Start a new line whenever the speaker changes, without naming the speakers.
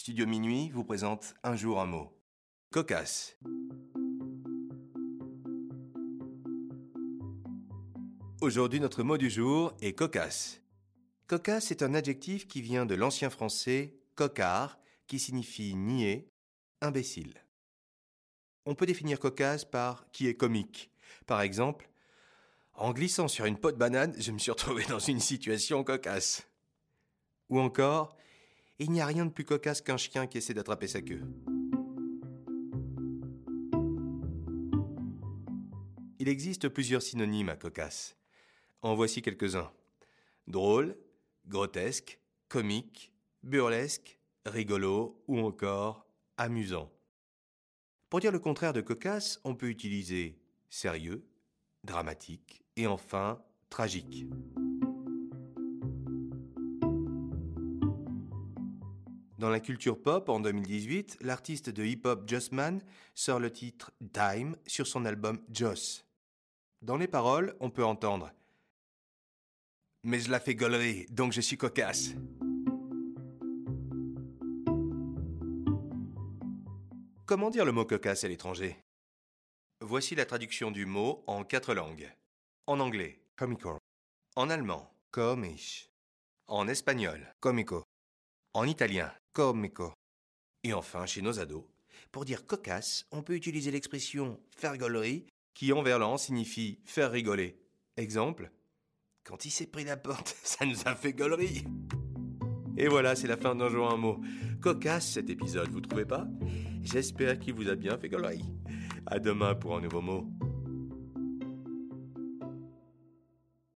Studio Minuit vous présente un jour un mot. Cocasse. Aujourd'hui, notre mot du jour est cocasse. Cocasse est un adjectif qui vient de l'ancien français cocard, qui signifie nier, imbécile. On peut définir cocasse par qui est comique. Par exemple, en glissant sur une peau de banane, je me suis retrouvé dans une situation cocasse. Ou encore, il n'y a rien de plus cocasse qu'un chien qui essaie d'attraper sa queue. Il existe plusieurs synonymes à cocasse. En voici quelques-uns. Drôle, grotesque, comique, burlesque, rigolo ou encore amusant. Pour dire le contraire de cocasse, on peut utiliser sérieux, dramatique et enfin tragique. Dans la culture pop, en 2018, l'artiste de hip-hop Jossman sort le titre Time sur son album Joss. Dans les paroles, on peut entendre Mais je la fais gaulerie, donc je suis cocasse. Comment dire le mot cocasse à l'étranger? Voici la traduction du mot en quatre langues. En anglais, comico. En allemand, komisch. En espagnol, comico. En italien, Et enfin, chez nos ados, pour dire cocasse, on peut utiliser l'expression faire gaulerie, qui en verlan signifie faire rigoler. Exemple, quand il s'est pris la porte, ça nous a fait gaulerie. Et voilà, c'est la fin d'un jour un mot. Cocasse cet épisode, vous trouvez pas? J'espère qu'il vous a bien fait gaulerie. À demain pour un nouveau mot.